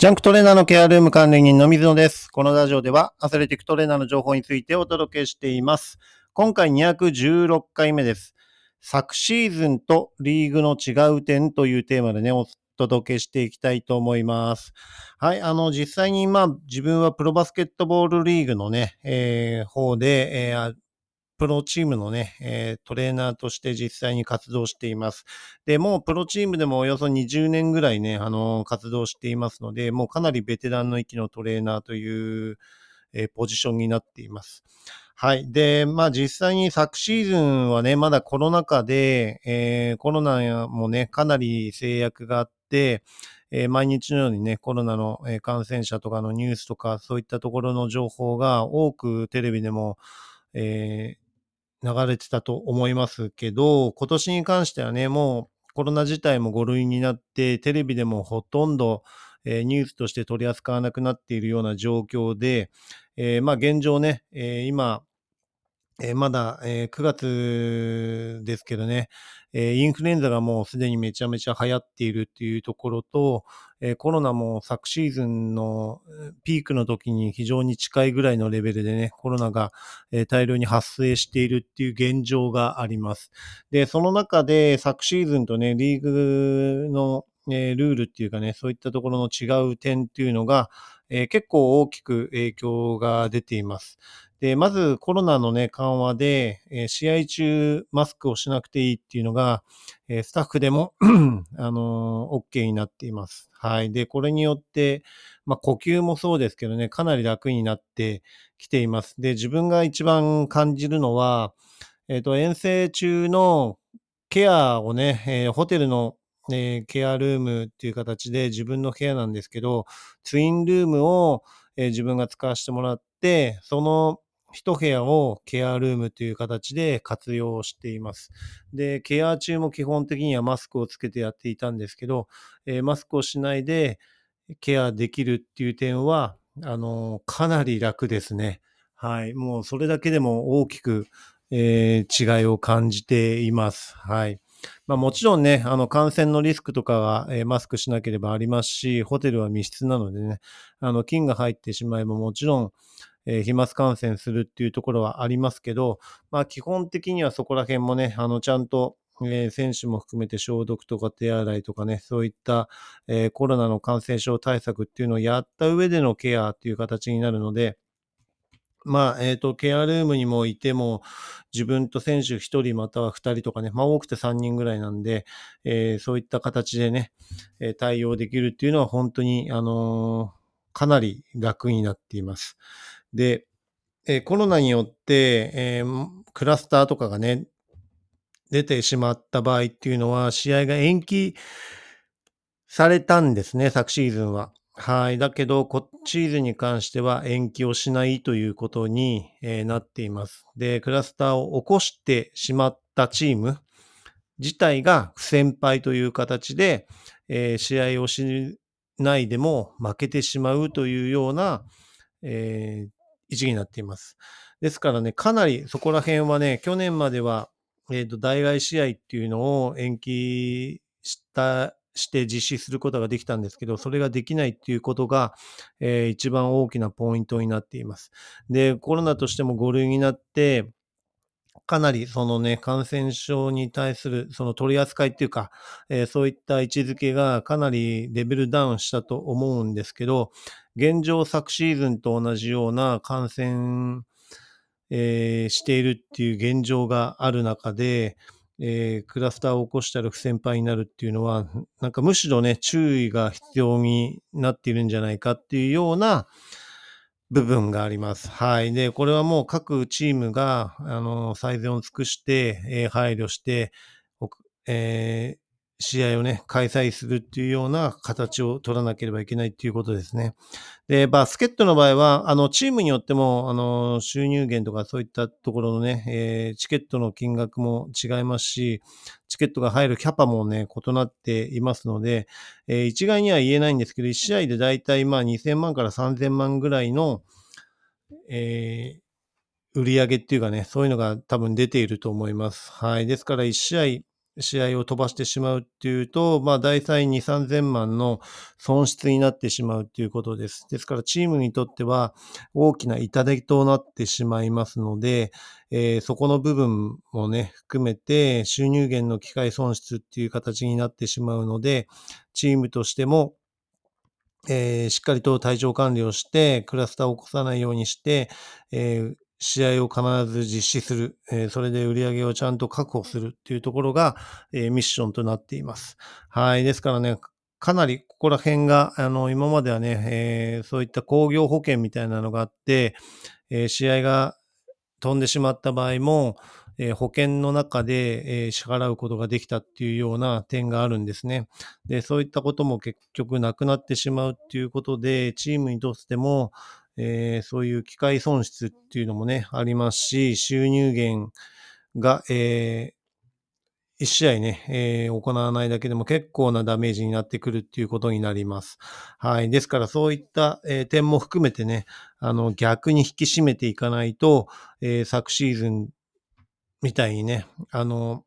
ジャンクトレーナーのケアルーム管理人の水野です。このラジオではアスレティックトレーナーの情報についてお届けしています。今回216回目です。昨シーズンとリーグの違う点というテーマでね、お届けしていきたいと思います。はい、あの、実際に今、自分はプロバスケットボールリーグのね、えー方で、えープロチームのね、えートレーナーとして実際に活動しています。で、もうプロチームでもおよそ20年ぐらいね、あの、活動していますので、もうかなりベテランの域のトレーナーという、えーポジションになっています。はい。で、まあ実際に昨シーズンはね、まだコロナ禍で、えーコロナもね、かなり制約があって、えー毎日のようにね、コロナの感染者とかのニュースとか、そういったところの情報が多くテレビでも、えー流れてたと思いますけど、今年に関してはね、もうコロナ自体も5類になって、テレビでもほとんど、えーニュースとして取り扱わなくなっているような状況で、えーまあ現状ね、えー今、えーまだ、えー9月ですけどね、えーインフルエンザがもうすでにめちゃめちゃ流行っているっていうところと、えコロナも昨シーズンのピークの時に非常に近いぐらいのレベルでね、コロナがえ大量に発生しているっていう現状があります。で、その中で昨シーズンとね、リーグの、えルールっていうかね、そういったところの違う点っていうのが、えー結構大きく影響が出ています。で、まずコロナのね、緩和で、えー試合中マスクをしなくていいっていうのが、えースタッフでも、あのー OK になっています。はい。で、これによって、まあ、呼吸もそうですけどね、かなり楽になってきています。で、自分が一番感じるのは、えっ、と、遠征中のケアをね、えーホテルの、えーケアルームっていう形で自分の部屋なんですけど、ツインルームを、えー自分が使わせてもらって、その一部屋をケアルームという形で活用しています。で、ケア中も基本的にはマスクをつけてやっていたんですけど、えーマスクをしないでケアできるっていう点は、あのーかなり楽ですね。はい。もうそれだけでも大きく、えー違いを感じています。はい。まあもちろんね、あの感染のリスクとかは、えーマスクしなければありますし、ホテルは密室なのでね、あの菌が入ってしまえばもちろん、えー飛沫感染するっていうところはありますけど、まあ基本的にはそこら辺もね、あのちゃんと、え選手も含めて消毒とか手洗いとかね、そういった、えコロナの感染症対策っていうのをやった上でのケアっていう形になるので、まあ、えっ、と、ケアルームにもいても、自分と選手1人または2人とかね、まあ多くて3人ぐらいなんで、えーそういった形でね、え対応できるっていうのは本当に、あのーかなり楽になっています。で、えコロナによって、えークラスターとかがね、出てしまった場合っていうのは、試合が延期されたんですね、昨シーズンは。はい。だけど、今シーズンに関しては延期をしないということに、えーなっています。で、クラスターを起こしてしまったチーム自体が不戦敗という形で、えー試合をしないでも負けてしまうというような、えー位置になっています。ですからね、かなりそこら辺はね、去年までは、えっ、と、代替試合っていうのを延期した、して実施することができたんですけど、それができないっていうことが、えー一番大きなポイントになっています。で、コロナとしても5類になって、かなりそのね、感染症に対するその取り扱いっていうか、えーそういった位置づけがかなりレベルダウンしたと思うんですけど、現状昨シーズンと同じような感染、えーしているっていう現状がある中で、えークラスターを起こしたら不先輩になるっていうのは、なんかむしろね、注意が必要になっているんじゃないかっていうような部分があります。はい。で、これはもう各チームが、あの、最善を尽くして、えー配慮して、えー試合をね、開催するっていうような形を取らなければいけないっていうことですね。で、バスケットの場合は、あの、チームによっても、あの、収入源とかそういったところのね、えーチケットの金額も違いますし、チケットが入るキャパもね、異なっていますので、えー一概には言えないんですけど、1試合でだいたいまあ2000万から3000万ぐらいの、えー売り上げっていうかね、そういうのが多分出ていると思います。はい。ですから1試合、試合を飛ばしてしまうっていうと、まあ大体2、3000万の損失になってしまうっていうことです。ですからチームにとっては大きな痛手となってしまいますので、えー、そこの部分もね、含めて収入源の機会損失っていう形になってしまうので、チームとしてもえー、しっかりと体調管理をして、クラスターを起こさないようにして、えー、試合を必ず実施する、えー、それで売り上げをちゃんと確保するっていうところが、えミッションとなっています。はい。ですからね、かなりここら辺が、あの、今まではね、えそういった工業保険みたいなのがあって、え試合が飛んでしまった場合も、え保険の中で、え支払うことができたっていうような点があるんですね。で、そういったことも結局なくなってしまうっていうことで、チームにとっても、えー、そういう機械損失っていうのもね、ありますし、収入源が、えー、1試合ね、えー、行わないだけでも結構なダメージになってくるっていうことになります。はい。ですからそういった、えー、点も含めてね、あの、逆に引き締めていかないと、えー、昨シーズンみたいにね、あの、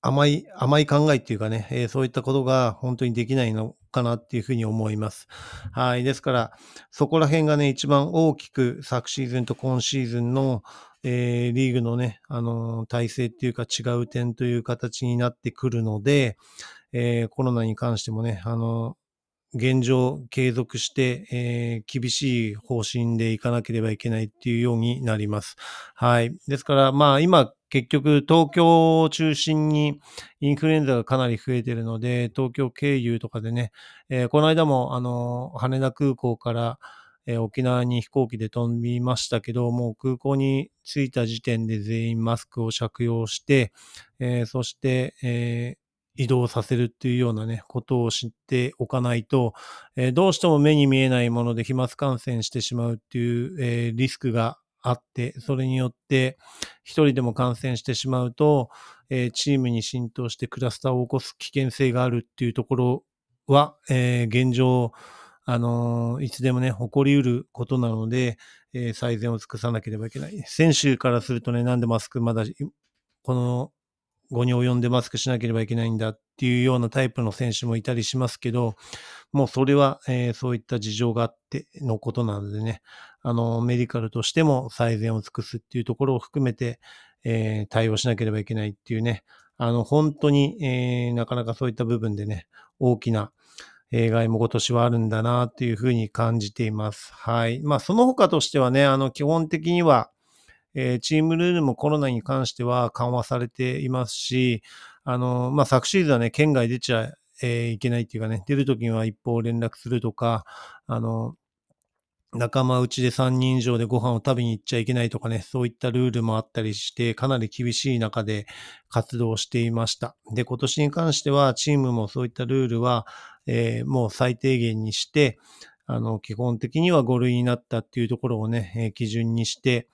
甘い、甘い考えっていうかね、えー、そういったことが本当にできないのかなっていうふうに思います。はい。ですから、そこら辺がね、一番大きく昨シーズンと今シーズンの、えー、リーグのね、あのー、体制っていうか違う点という形になってくるので、えー、コロナに関してもね、あの現状継続して、えー、厳しい方針でいかなければいけないっていうようになります。はい。ですから、まあ今結局東京を中心にインフルエンザがかなり増えているので、東京経由とかでね、えー、この間もあの、羽田空港から、えー、沖縄に飛行機で飛びましたけど、もう空港に着いた時点で全員マスクを着用して、えー、そして、えー移動させるっていうようなね、ことを知っておかないと、えー、どうしても目に見えないもので飛沫感染してしまうっていう、えー、リスクがあって、それによって一人でも感染してしまうと、えー、チームに浸透してクラスターを起こす危険性があるっていうところは、え現状、あのいつでもね、起こりうることなので、え最善を尽くさなければいけない。選手からするとね、なんでマスクまだ、この後に及んでマスクしなければいけないんだっていうようなタイプの選手もいたりしますけど、もうそれは、えー、そういった事情があってのことなのでね、あの、メディカルとしても最善を尽くすっていうところを含めて、えー、対応しなければいけないっていうね、あの、本当に、えー、なかなかそういった部分でね、大きな、弊害も今年はあるんだなっていうふうに感じています。はい。まあ、その他としてはね、あの、基本的には、えー、チームルールもコロナに関しては緩和されていますし、あの、まあ、昨シーズンはね、県外出ちゃ、えー、いけないっていうかね、出るときには一方連絡するとか、あの、仲間内で3人以上でご飯を食べに行っちゃいけないとかね、そういったルールもあったりして、かなり厳しい中で活動していました。で、今年に関しては、チームもそういったルールは、えー、もう最低限にして、あの、基本的には5類になったっていうところをね、えー、基準にして、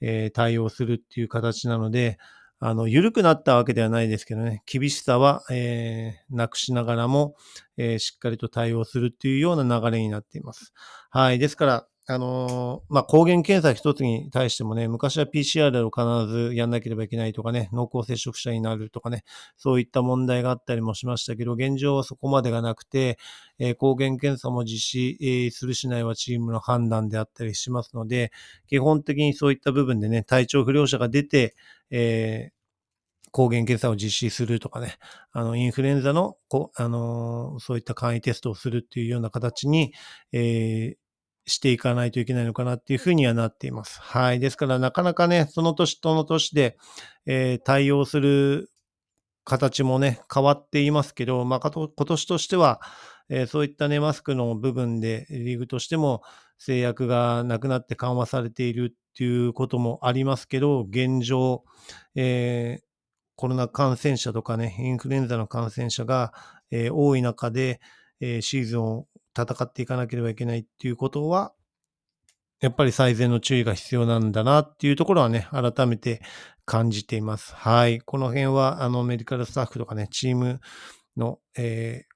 え、対応するっていう形なので、あの、緩くなったわけではないですけどね、厳しさは、えー、なくしながらも、えー、しっかりと対応するっていうような流れになっています。はい。ですから、あのー、まあ、抗原検査一つに対してもね、昔は PCR を必ずやんなければいけないとかね、濃厚接触者になるとかね、そういった問題があったりもしましたけど、現状はそこまでがなくて、えー、抗原検査も実施、えー、するしないはチームの判断であったりしますので、基本的にそういった部分でね、体調不良者が出て、え抗原検査を実施するとかね、あの、インフルエンザの、こあのそういった簡易テストをするっていうような形に、え、していかないといけないのかなっていうふうにはなっています。はい。ですから、なかなかね、その年との年で、えー、対応する形もね、変わっていますけど、まあ、今年としては、えー、そういったね、マスクの部分で、リーグとしても制約がなくなって緩和されているっていうこともありますけど、現状、えー、コロナ感染者とかね、インフルエンザの感染者が、えー、多い中で、えー、シーズンを戦っていかなければいけないっていうことは、やっぱり最善の注意が必要なんだなっていうところはね、改めて感じています。はい。この辺は、あの、メディカルスタッフとかね、チームの、えー、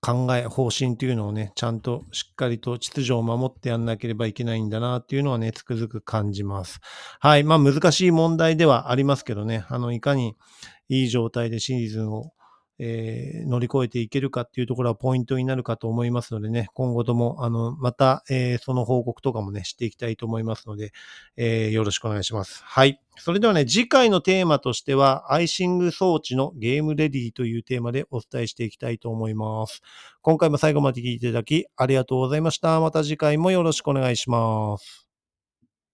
考え、方針というのをね、ちゃんとしっかりと秩序を守ってやんなければいけないんだなっていうのはね、つくづく感じます。はい。まあ難しい問題ではありますけどね、あの、いかに、いい状態でシーズンをえー、乗り越えていけるかっていうところはポイントになるかと思いますのでね、今後とも、あの、また、えー、その報告とかもね、していきたいと思いますので、えー、よろしくお願いします。はい。それではね、次回のテーマとしては、アイシング装置のゲームレディというテーマでお伝えしていきたいと思います。今回も最後まで聞いていただき、ありがとうございました。また次回もよろしくお願いします。